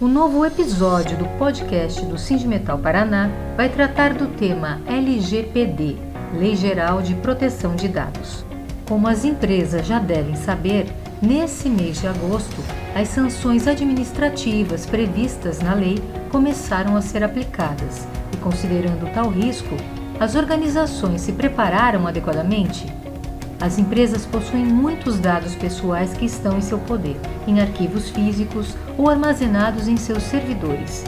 O novo episódio do podcast do Sindimetal Paraná vai tratar do tema LGPD, Lei Geral de Proteção de Dados. Como as empresas já devem saber, nesse mês de agosto, as sanções administrativas previstas na lei começaram a ser aplicadas e, considerando tal risco, as organizações se prepararam adequadamente? As empresas possuem muitos dados pessoais que estão em seu poder, em arquivos físicos ou armazenados em seus servidores.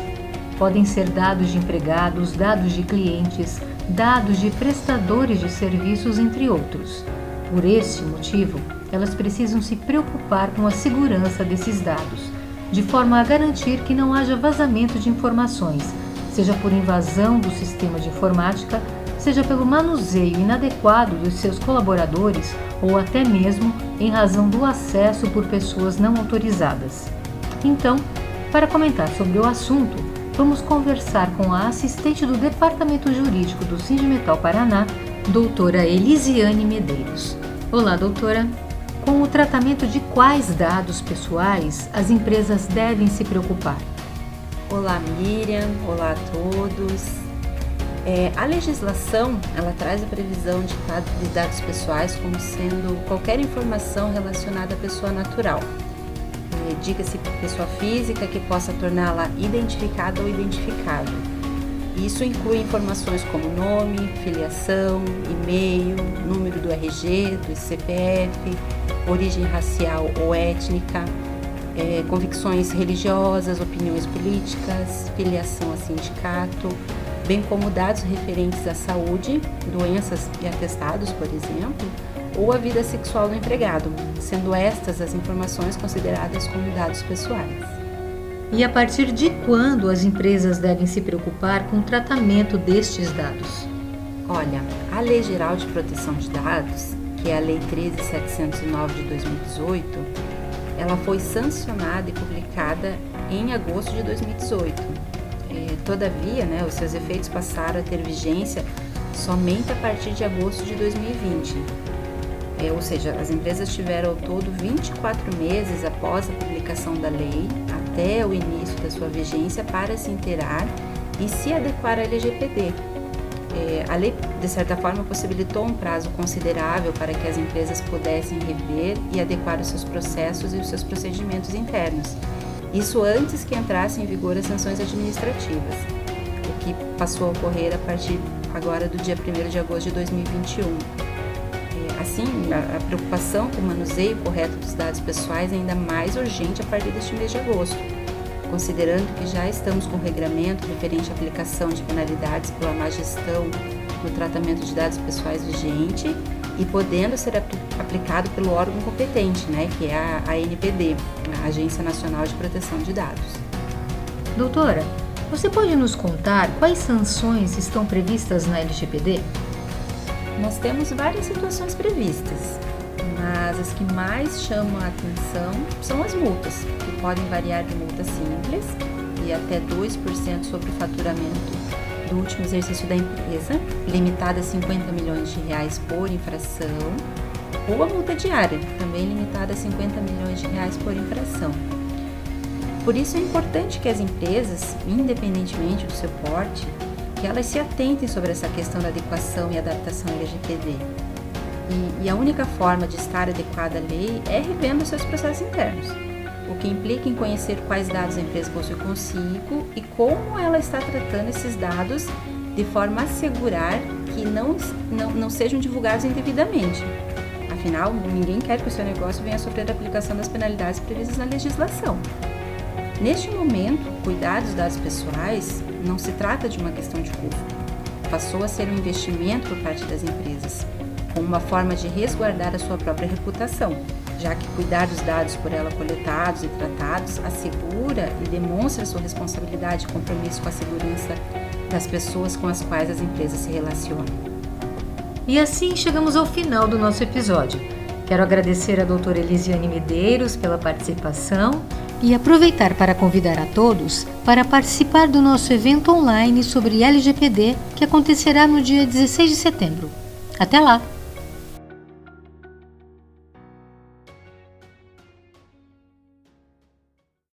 Podem ser dados de empregados, dados de clientes, dados de prestadores de serviços, entre outros. Por este motivo, elas precisam se preocupar com a segurança desses dados, de forma a garantir que não haja vazamento de informações, seja por invasão do sistema de informática seja pelo manuseio inadequado dos seus colaboradores ou até mesmo em razão do acesso por pessoas não autorizadas. Então, para comentar sobre o assunto, vamos conversar com a assistente do Departamento Jurídico do Sindimetal Paraná, doutora Elisiane Medeiros. Olá, doutora. Com o tratamento de quais dados pessoais as empresas devem se preocupar? Olá, Miriam. Olá a todos. É, a legislação ela traz a previsão de, dados pessoais como sendo qualquer informação relacionada à pessoa natural. É, Diga-se pessoa física que possa torná-la identificada ou identificável. Isso inclui informações como nome, filiação, e-mail, número do RG, do CPF, origem racial ou étnica, é, convicções religiosas, opiniões políticas, filiação a sindicato, bem como dados referentes à saúde, doenças e atestados, por exemplo, ou a vida sexual do empregado, sendo estas as informações consideradas como dados pessoais. E a partir de quando as empresas devem se preocupar com o tratamento destes dados? Olha, a Lei Geral de Proteção de Dados, que é a Lei 13709 de 2018, ela foi sancionada e publicada em agosto de 2018 é, todavia, né, os seus efeitos passaram a ter vigência somente a partir de agosto de 2020. É, ou seja, as empresas tiveram ao todo 24 meses após a publicação da lei até o início da sua vigência para se inteirar e se adequar à LGPD. É, a lei, de certa forma, possibilitou um prazo considerável para que as empresas pudessem rever e adequar os seus processos e os seus procedimentos internos isso antes que entrassem em vigor as sanções administrativas, o que passou a ocorrer a partir agora do dia 1 de agosto de 2021. É, assim, a preocupação com o manuseio correto dos dados pessoais é ainda mais urgente a partir deste mês de agosto, considerando que já estamos com o regramento referente à aplicação de penalidades pela má gestão no tratamento de dados pessoais vigente e podendo ser aplicado pelo órgão competente, né, que é a ANPD, a Agência Nacional de Proteção de Dados. Doutora, você pode nos contar quais sanções estão previstas na LGPD? Nós temos várias situações previstas, mas as que mais chamam a atenção são as multas, que podem variar de multa simples e até 2% sobre o faturamento do último exercício da empresa, limitada a 50 milhões de reais por infração, ou a multa diária, também limitada a 50 milhões de reais por infração. Por isso é importante que as empresas, independentemente do seu porte, que elas se atentem sobre essa questão da adequação e adaptação LGPD. E, e a única forma de estar adequada à lei é revendo seus processos internos o que implica em conhecer quais dados a empresa possui consigo e como ela está tratando esses dados de forma a assegurar que não, não, não sejam divulgados indevidamente. Afinal, ninguém quer que o seu negócio venha a sofrer a aplicação das penalidades previstas na legislação. Neste momento, cuidar dos dados pessoais não se trata de uma questão de custo, passou a ser um investimento por parte das empresas, como uma forma de resguardar a sua própria reputação já que cuidar dos dados por ela coletados e tratados assegura e demonstra sua responsabilidade e compromisso com a segurança das pessoas com as quais as empresas se relacionam. E assim chegamos ao final do nosso episódio. Quero agradecer a doutora Elisiane Medeiros pela participação e aproveitar para convidar a todos para participar do nosso evento online sobre LGPD que acontecerá no dia 16 de setembro. Até lá!